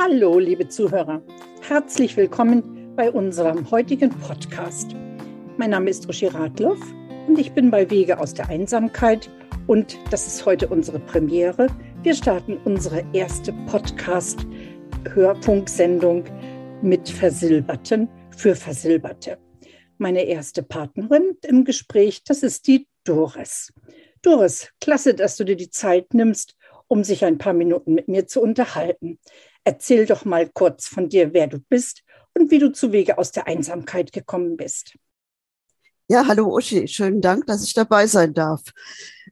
Hallo, liebe Zuhörer. Herzlich willkommen bei unserem heutigen Podcast. Mein Name ist Roshi Radloff und ich bin bei Wege aus der Einsamkeit und das ist heute unsere Premiere. Wir starten unsere erste Podcast-Hörfunksendung mit Versilberten für Versilberte. Meine erste Partnerin im Gespräch, das ist die Doris. Doris, klasse, dass du dir die Zeit nimmst, um sich ein paar Minuten mit mir zu unterhalten. Erzähl doch mal kurz von dir, wer du bist und wie du zu Wege aus der Einsamkeit gekommen bist. Ja, hallo Uschi, schönen Dank, dass ich dabei sein darf.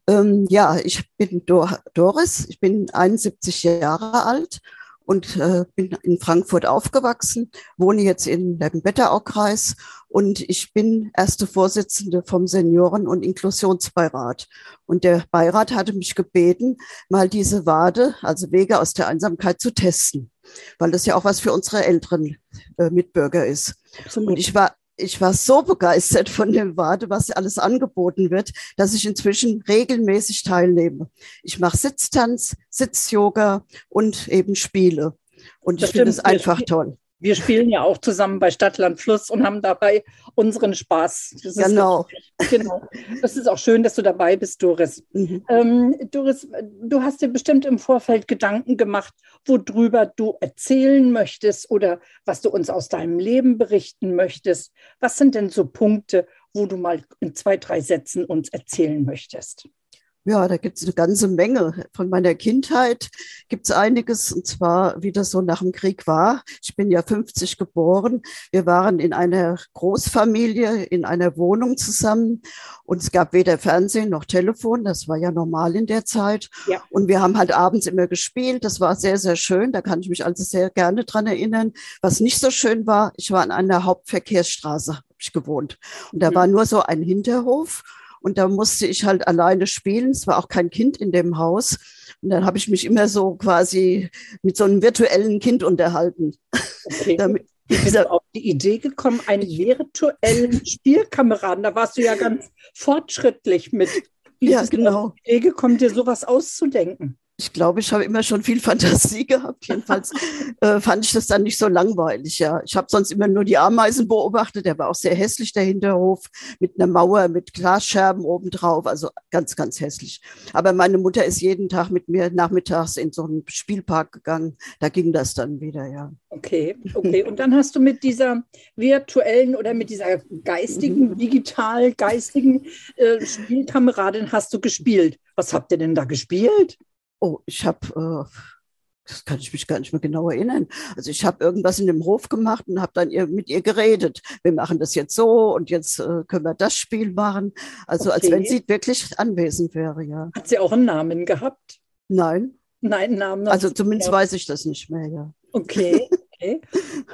Ähm, ja, ich bin Dor Doris, ich bin 71 Jahre alt und äh, bin in Frankfurt aufgewachsen, wohne jetzt in dem Wetteraukreis und ich bin erste Vorsitzende vom Senioren- und Inklusionsbeirat. Und der Beirat hatte mich gebeten, mal diese Wade, also Wege aus der Einsamkeit zu testen, weil das ja auch was für unsere älteren äh, Mitbürger ist. Und ich war ich war so begeistert von dem Wade, was alles angeboten wird, dass ich inzwischen regelmäßig teilnehme. Ich mache Sitztanz, Sitz-Yoga und eben Spiele. Und das ich finde es einfach toll. Wir spielen ja auch zusammen bei Stadtland Fluss und haben dabei unseren Spaß. Das genau. Ist, genau. Das ist auch schön, dass du dabei bist, Doris. Mhm. Ähm, Doris, du hast dir bestimmt im Vorfeld Gedanken gemacht, worüber du erzählen möchtest oder was du uns aus deinem Leben berichten möchtest. Was sind denn so Punkte, wo du mal in zwei, drei Sätzen uns erzählen möchtest? Ja, da gibt es eine ganze Menge. Von meiner Kindheit gibt es einiges, und zwar, wie das so nach dem Krieg war. Ich bin ja 50 geboren. Wir waren in einer Großfamilie, in einer Wohnung zusammen. Und es gab weder Fernsehen noch Telefon. Das war ja normal in der Zeit. Ja. Und wir haben halt abends immer gespielt. Das war sehr, sehr schön. Da kann ich mich also sehr gerne dran erinnern. Was nicht so schön war, ich war an einer Hauptverkehrsstraße, ich gewohnt. Und da mhm. war nur so ein Hinterhof. Und da musste ich halt alleine spielen. Es war auch kein Kind in dem Haus. Und dann habe ich mich immer so quasi mit so einem virtuellen Kind unterhalten. Okay. Damit, bist du auf die Idee gekommen, einen virtuellen Spielkameraden? Da warst du ja ganz fortschrittlich mit. Wie ja, genau. auf die Idee gekommen, dir sowas auszudenken? Ich glaube, ich habe immer schon viel Fantasie gehabt. Jedenfalls äh, fand ich das dann nicht so langweilig. Ja, ich habe sonst immer nur die Ameisen beobachtet. Der war auch sehr hässlich, der Hinterhof, mit einer Mauer, mit Glasscherben obendrauf. Also ganz, ganz hässlich. Aber meine Mutter ist jeden Tag mit mir nachmittags in so einen Spielpark gegangen. Da ging das dann wieder, ja. Okay, okay. Und dann hast du mit dieser virtuellen oder mit dieser geistigen, mhm. digital geistigen äh, Spielkameradin hast du gespielt. Was habt ihr denn da gespielt? Oh, ich habe, äh, das kann ich mich gar nicht mehr genau erinnern. Also ich habe irgendwas in dem Hof gemacht und habe dann ihr, mit ihr geredet. Wir machen das jetzt so und jetzt äh, können wir das Spiel machen. Also okay. als wenn sie wirklich anwesend wäre, ja. Hat sie auch einen Namen gehabt? Nein. Nein, Namen. Also zumindest weiß ich das nicht mehr, ja. Okay. Okay.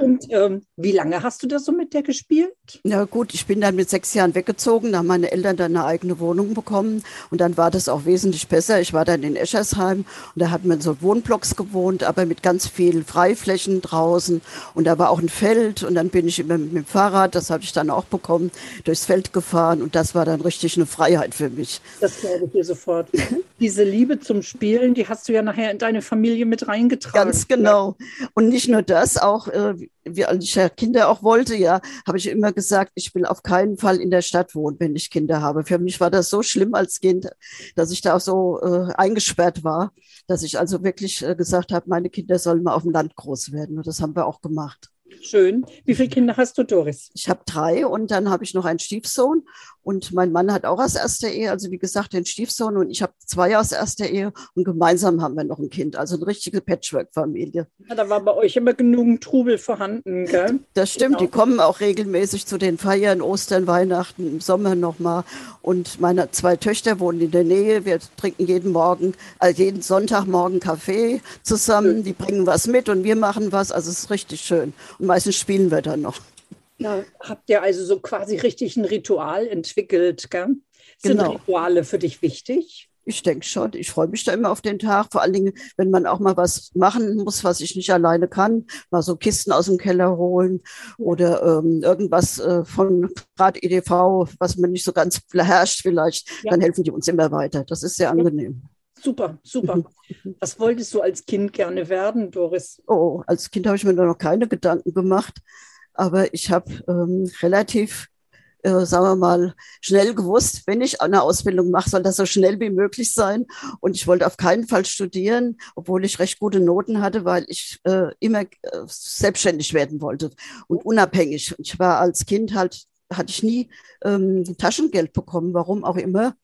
Und ähm, wie lange hast du da so mit der gespielt? Ja gut, ich bin dann mit sechs Jahren weggezogen, da haben meine Eltern dann eine eigene Wohnung bekommen und dann war das auch wesentlich besser. Ich war dann in Eschersheim und da hat man so Wohnblocks gewohnt, aber mit ganz vielen Freiflächen draußen und da war auch ein Feld und dann bin ich immer mit dem Fahrrad, das habe ich dann auch bekommen, durchs Feld gefahren und das war dann richtig eine Freiheit für mich. Das glaube ich dir sofort. Diese Liebe zum Spielen, die hast du ja nachher in deine Familie mit reingetragen. Ganz genau. Und nicht nur das, das auch, äh, wie ich ja Kinder auch wollte, ja, habe ich immer gesagt, ich will auf keinen Fall in der Stadt wohnen, wenn ich Kinder habe. Für mich war das so schlimm als Kind, dass ich da auch so äh, eingesperrt war, dass ich also wirklich äh, gesagt habe, meine Kinder sollen mal auf dem Land groß werden. Und das haben wir auch gemacht. Schön. Wie viele Kinder hast du, Doris? Ich habe drei und dann habe ich noch einen Stiefsohn und mein Mann hat auch aus erster Ehe, also wie gesagt, den Stiefsohn und ich habe zwei aus erster Ehe und gemeinsam haben wir noch ein Kind, also eine richtige Patchwork-Familie. Ja, da war bei euch immer genug Trubel vorhanden, gell? Das stimmt, genau. die kommen auch regelmäßig zu den Feiern, Ostern, Weihnachten, im Sommer nochmal. Und meine zwei Töchter wohnen in der Nähe. Wir trinken jeden Morgen, also jeden Sonntagmorgen Kaffee zusammen. Die bringen was mit und wir machen was. Also es ist richtig schön. Und meistens spielen wir dann noch. Ja, habt ihr also so quasi richtig ein Ritual entwickelt, gell? Sind genau. Rituale für dich wichtig? Ich denke schon. Ich freue mich da immer auf den Tag. Vor allen Dingen, wenn man auch mal was machen muss, was ich nicht alleine kann. Mal so Kisten aus dem Keller holen oder ähm, irgendwas äh, von Rad EDV, was man nicht so ganz beherrscht vielleicht. Ja. Dann helfen die uns immer weiter. Das ist sehr angenehm. super, super. Was wolltest du als Kind gerne werden, Doris? Oh, als Kind habe ich mir da noch keine Gedanken gemacht, aber ich habe ähm, relativ äh, sagen wir mal, schnell gewusst, wenn ich eine Ausbildung mache, soll das so schnell wie möglich sein. Und ich wollte auf keinen Fall studieren, obwohl ich recht gute Noten hatte, weil ich äh, immer äh, selbstständig werden wollte und unabhängig. Ich war als Kind halt hatte ich nie ähm, Taschengeld bekommen, warum auch immer.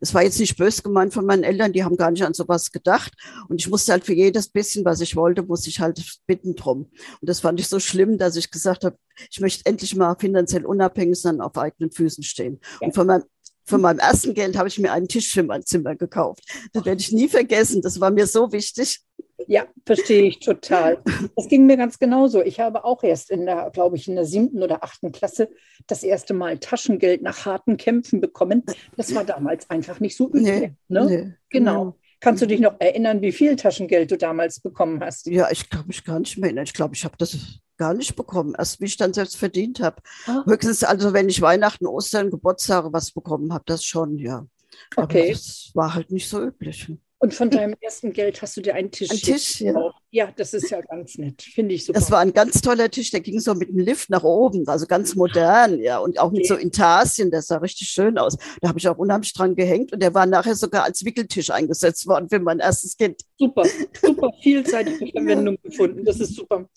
Es war jetzt nicht böse gemeint von meinen Eltern, die haben gar nicht an sowas gedacht. Und ich musste halt für jedes bisschen, was ich wollte, musste ich halt bitten drum. Und das fand ich so schlimm, dass ich gesagt habe, ich möchte endlich mal finanziell unabhängig sein, auf eigenen Füßen stehen. Ja. Und von meinem von meinem ersten Geld habe ich mir einen Tisch für mein Zimmer gekauft. Das werde ich nie vergessen. Das war mir so wichtig. Ja, verstehe ich total. Das ging mir ganz genauso. Ich habe auch erst in der, glaube ich, in der siebten oder achten Klasse das erste Mal Taschengeld nach harten Kämpfen bekommen. Das war damals einfach nicht so üblich. Nee, ne? nee, genau. genau. Kannst du dich noch erinnern, wie viel Taschengeld du damals bekommen hast? Ja, ich kann mich gar nicht mehr erinnern. Ich glaube, ich habe das gar nicht bekommen, erst wie ich dann selbst verdient habe. Ah. Höchstens also, wenn ich Weihnachten, Ostern, Geburtstage was bekommen habe, das schon, ja. Okay. Aber das war halt nicht so üblich. Und von deinem ersten Geld hast du dir einen Tisch. Ein Tisch, ja. Ja, das ist ja ganz nett. Finde ich super. Das war ein ganz toller Tisch, der ging so mit dem Lift nach oben, also ganz modern, ja. Und auch mit okay. so Intarsien, das sah richtig schön aus. Da habe ich auch unheimlich dran gehängt und der war nachher sogar als Wickeltisch eingesetzt worden für mein erstes Kind. Super, super vielseitige Verwendung gefunden. Das ist super.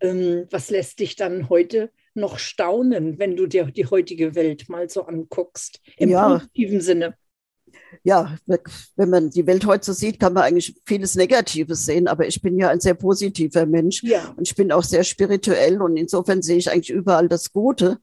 Ähm, was lässt dich dann heute noch staunen, wenn du dir die heutige Welt mal so anguckst? Im ja. positiven Sinne ja, wenn man die Welt heute so sieht, kann man eigentlich vieles Negatives sehen, aber ich bin ja ein sehr positiver Mensch ja. und ich bin auch sehr spirituell und insofern sehe ich eigentlich überall das Gute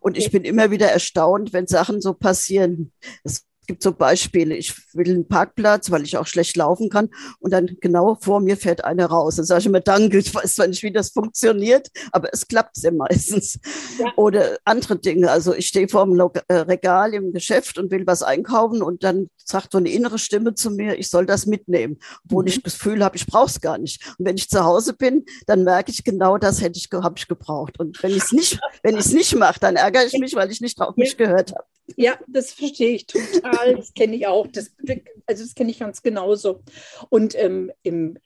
und ich bin immer wieder erstaunt, wenn Sachen so passieren. Es gibt so Beispiele, ich will einen Parkplatz, weil ich auch schlecht laufen kann und dann genau vor mir fährt einer raus. Dann sage ich immer Danke, ich weiß zwar nicht, wie das funktioniert, aber es klappt sehr meistens. Ja. Oder andere Dinge, also ich stehe vor dem äh, Regal im Geschäft und will was einkaufen und dann sagt so eine innere Stimme zu mir, ich soll das mitnehmen, obwohl mhm. ich das Gefühl habe, ich brauche es gar nicht. Und wenn ich zu Hause bin, dann merke ich genau, das hätte ich, habe ich gebraucht. Und wenn ich es nicht, wenn ich es nicht mache, dann ärgere ich mich, weil ich nicht auf mich gehört habe. Ja, das verstehe ich total. Das kenne ich auch. Das, also das kenne ich ganz genauso. Und ähm, im,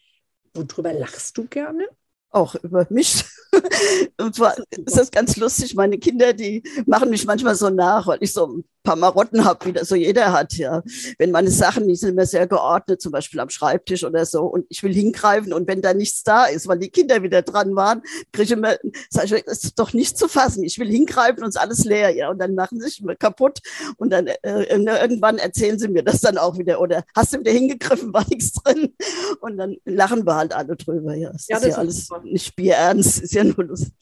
worüber lachst du gerne? Auch über mich. Und zwar ist das ganz lustig. Meine Kinder, die machen mich manchmal so nach, weil ich so paar Marotten habe, wie das so jeder hat, ja. Wenn meine Sachen, die sind immer sehr geordnet, zum Beispiel am Schreibtisch oder so, und ich will hingreifen und wenn da nichts da ist, weil die Kinder wieder dran waren, kriege ich immer, sage ich, das ist doch nicht zu fassen. Ich will hingreifen und es ist alles leer, ja. Und dann machen sie sich immer kaputt und dann äh, irgendwann erzählen sie mir das dann auch wieder. Oder hast du wieder hingegriffen, war nichts drin? Und dann lachen wir halt alle drüber, ja. Es ja, ist ja alles super. nicht bierernst, ist ja nur lustig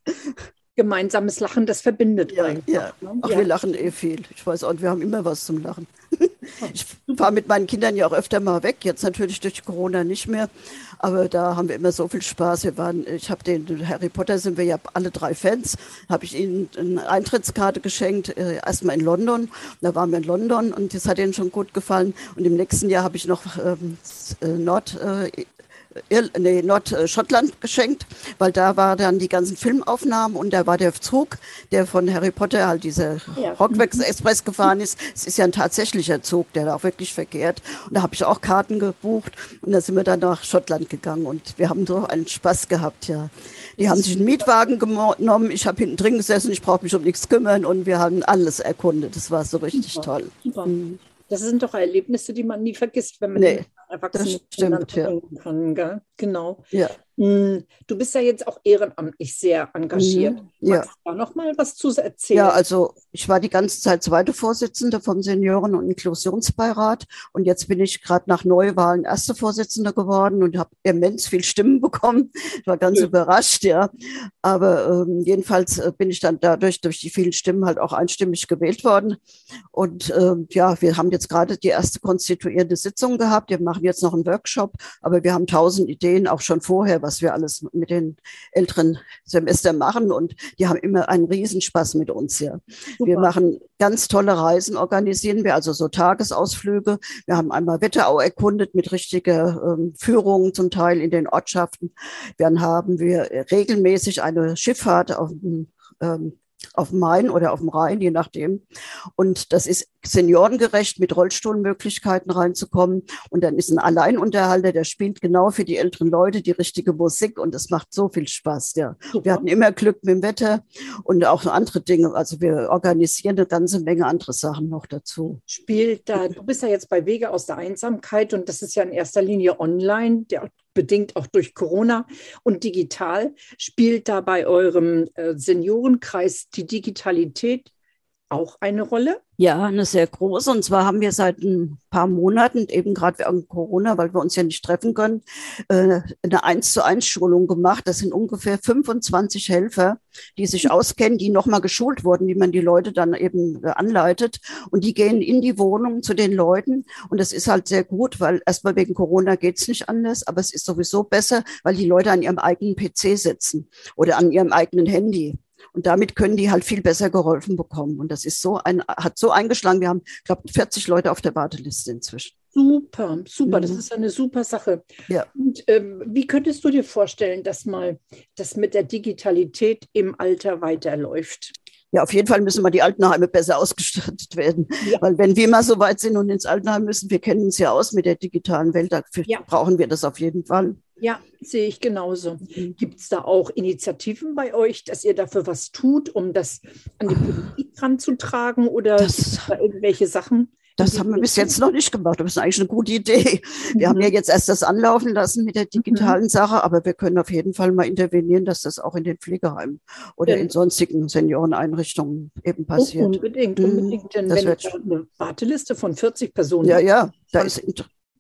gemeinsames Lachen, das verbindet ja, einfach. Ja. Ne? Ach, ja. wir lachen eh viel. Ich weiß auch, wir haben immer was zum Lachen. Ich fahre mit meinen Kindern ja auch öfter mal weg, jetzt natürlich durch Corona nicht mehr, aber da haben wir immer so viel Spaß. Wir waren, ich habe den Harry Potter sind wir ja alle drei Fans, habe ich ihnen eine Eintrittskarte geschenkt, äh, erstmal in London. Da waren wir in London und das hat ihnen schon gut gefallen. Und im nächsten Jahr habe ich noch ähm, äh, Nord, äh, nee, Nordschottland geschenkt, weil da war dann die ganzen Filmaufnahmen und da war der Zug, der von Harry Potter halt dieser ja. Hogwarts Express gefahren ist. Es ist ja ein tatsächlicher Zug, der da auch wirklich verkehrt. Und da habe ich auch Karten gebucht und da sind wir dann nach Schottland gegangen und wir haben so einen Spaß gehabt, ja. Die haben sich einen Mietwagen genommen, ich habe hinten drin gesessen, ich brauche mich um nichts kümmern und wir haben alles erkundet. Das war so richtig Super. toll. Super. Mhm. Das sind doch Erlebnisse, die man nie vergisst, wenn man nee, Erwachsene stimmt, ja. kann. Gell? Genau. Ja. Hm, du bist ja jetzt auch ehrenamtlich sehr engagiert. Mhm, Magst ja. du da noch mal was zu erzählen? Ja, also ich war die ganze Zeit zweite Vorsitzende vom Senioren- und Inklusionsbeirat und jetzt bin ich gerade nach Neuwahlen erste Vorsitzende geworden und habe immens viel Stimmen bekommen. Ich war ganz ja. überrascht, ja. Aber ähm, jedenfalls äh, bin ich dann dadurch durch die vielen Stimmen halt auch einstimmig gewählt worden. Und ähm, ja, wir haben jetzt gerade die erste konstituierende Sitzung gehabt. Wir machen jetzt noch einen Workshop, aber wir haben tausend Ideen auch schon vorher, was wir alles mit den älteren Semestern machen. Und die haben immer einen Riesenspaß mit uns hier. Super. Wir machen ganz tolle Reisen, organisieren wir, also so Tagesausflüge. Wir haben einmal Wetterau erkundet mit richtiger ähm, Führung zum Teil in den Ortschaften. Dann haben wir regelmäßig eine Schifffahrt auf dem ähm, auf dem Main oder auf dem Rhein, je nachdem. Und das ist seniorengerecht mit Rollstuhlmöglichkeiten reinzukommen. Und dann ist ein Alleinunterhalter, der spielt genau für die älteren Leute die richtige Musik und das macht so viel Spaß. Ja. Wir hatten immer Glück mit dem Wetter und auch andere Dinge. Also wir organisieren eine ganze Menge andere Sachen noch dazu. Spielt da, du bist ja jetzt bei Wege aus der Einsamkeit und das ist ja in erster Linie online. Der bedingt auch durch Corona und digital. Spielt da bei eurem äh, Seniorenkreis die Digitalität auch eine Rolle? Ja, eine sehr große. Und zwar haben wir seit ein paar Monaten, eben gerade wegen Corona, weil wir uns ja nicht treffen können, äh, eine eins zu eins Schulung gemacht. Das sind ungefähr 25 Helfer, die sich auskennen, die nochmal geschult wurden, wie man die Leute dann eben äh, anleitet. Und die gehen in die Wohnung zu den Leuten. Und das ist halt sehr gut, weil erstmal wegen Corona geht's nicht anders, aber es ist sowieso besser, weil die Leute an ihrem eigenen PC sitzen oder an ihrem eigenen Handy. Und damit können die halt viel besser geholfen bekommen. Und das ist so ein, hat so eingeschlagen. Wir haben, glaube 40 Leute auf der Warteliste inzwischen. Super, super. Mhm. Das ist eine super Sache. Ja. Und ähm, wie könntest du dir vorstellen, dass mal das mit der Digitalität im Alter weiterläuft? Ja, auf jeden Fall müssen wir die Altenheime besser ausgestattet werden. Ja. Weil wenn wir mal so weit sind und ins Altenheim müssen, wir kennen uns ja aus mit der digitalen Welt, dafür ja. brauchen wir das auf jeden Fall. Ja, sehe ich genauso. Mhm. Gibt es da auch Initiativen bei euch, dass ihr dafür was tut, um das an die Politik ranzutragen oder das, da irgendwelche Sachen? Das haben wir bis jetzt noch nicht gemacht. Das ist eigentlich eine gute Idee. Wir mhm. haben ja jetzt erst das anlaufen lassen mit der digitalen mhm. Sache, aber wir können auf jeden Fall mal intervenieren, dass das auch in den Pflegeheimen oder ja. in sonstigen Senioreneinrichtungen eben passiert. unbedingt, mhm. unbedingt. Denn das wenn ich eine Warteliste von 40 Personen ja, ja, da ist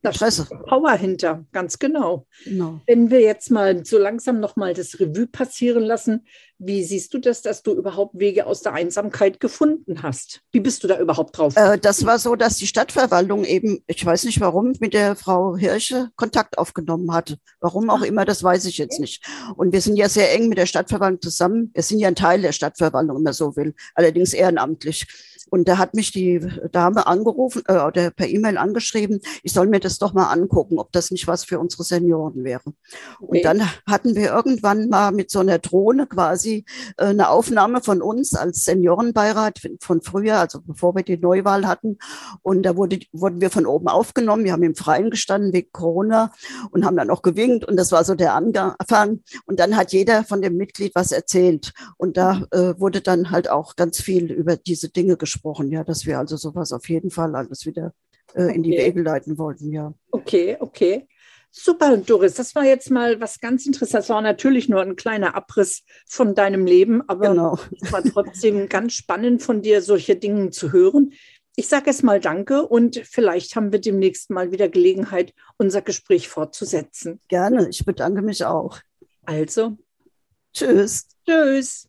da Presse. Power hinter, ganz genau. genau. Wenn wir jetzt mal so langsam nochmal das Revue passieren lassen, wie siehst du das, dass du überhaupt Wege aus der Einsamkeit gefunden hast? Wie bist du da überhaupt drauf? Äh, das war so, dass die Stadtverwaltung eben, ich weiß nicht warum, mit der Frau Hirsche Kontakt aufgenommen hatte. Warum auch Ach. immer, das weiß ich jetzt nicht. Und wir sind ja sehr eng mit der Stadtverwaltung zusammen. Wir sind ja ein Teil der Stadtverwaltung, wenn man so will, allerdings ehrenamtlich. Und da hat mich die Dame angerufen äh, oder per E-Mail angeschrieben, ich soll mir das doch mal angucken, ob das nicht was für unsere Senioren wäre. Okay. Und dann hatten wir irgendwann mal mit so einer Drohne quasi äh, eine Aufnahme von uns als Seniorenbeirat von früher, also bevor wir die Neuwahl hatten. Und da wurde, wurden wir von oben aufgenommen. Wir haben im Freien gestanden wegen Corona und haben dann auch gewinkt. Und das war so der Anfang. Und dann hat jeder von dem Mitglied was erzählt. Und da äh, wurde dann halt auch ganz viel über diese Dinge gesprochen gesprochen, ja, dass wir also sowas auf jeden Fall alles wieder äh, okay. in die Wege leiten wollten, ja. Okay, okay. Super, Doris, das war jetzt mal was ganz Interessantes. Das war natürlich nur ein kleiner Abriss von deinem Leben, aber genau. es war trotzdem ganz spannend von dir, solche Dinge zu hören. Ich sage jetzt mal Danke und vielleicht haben wir demnächst mal wieder Gelegenheit, unser Gespräch fortzusetzen. Gerne, ich bedanke mich auch. Also. Tschüss. Tschüss.